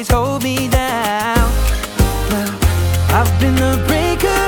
always hold me down. Now, I've been the breaker.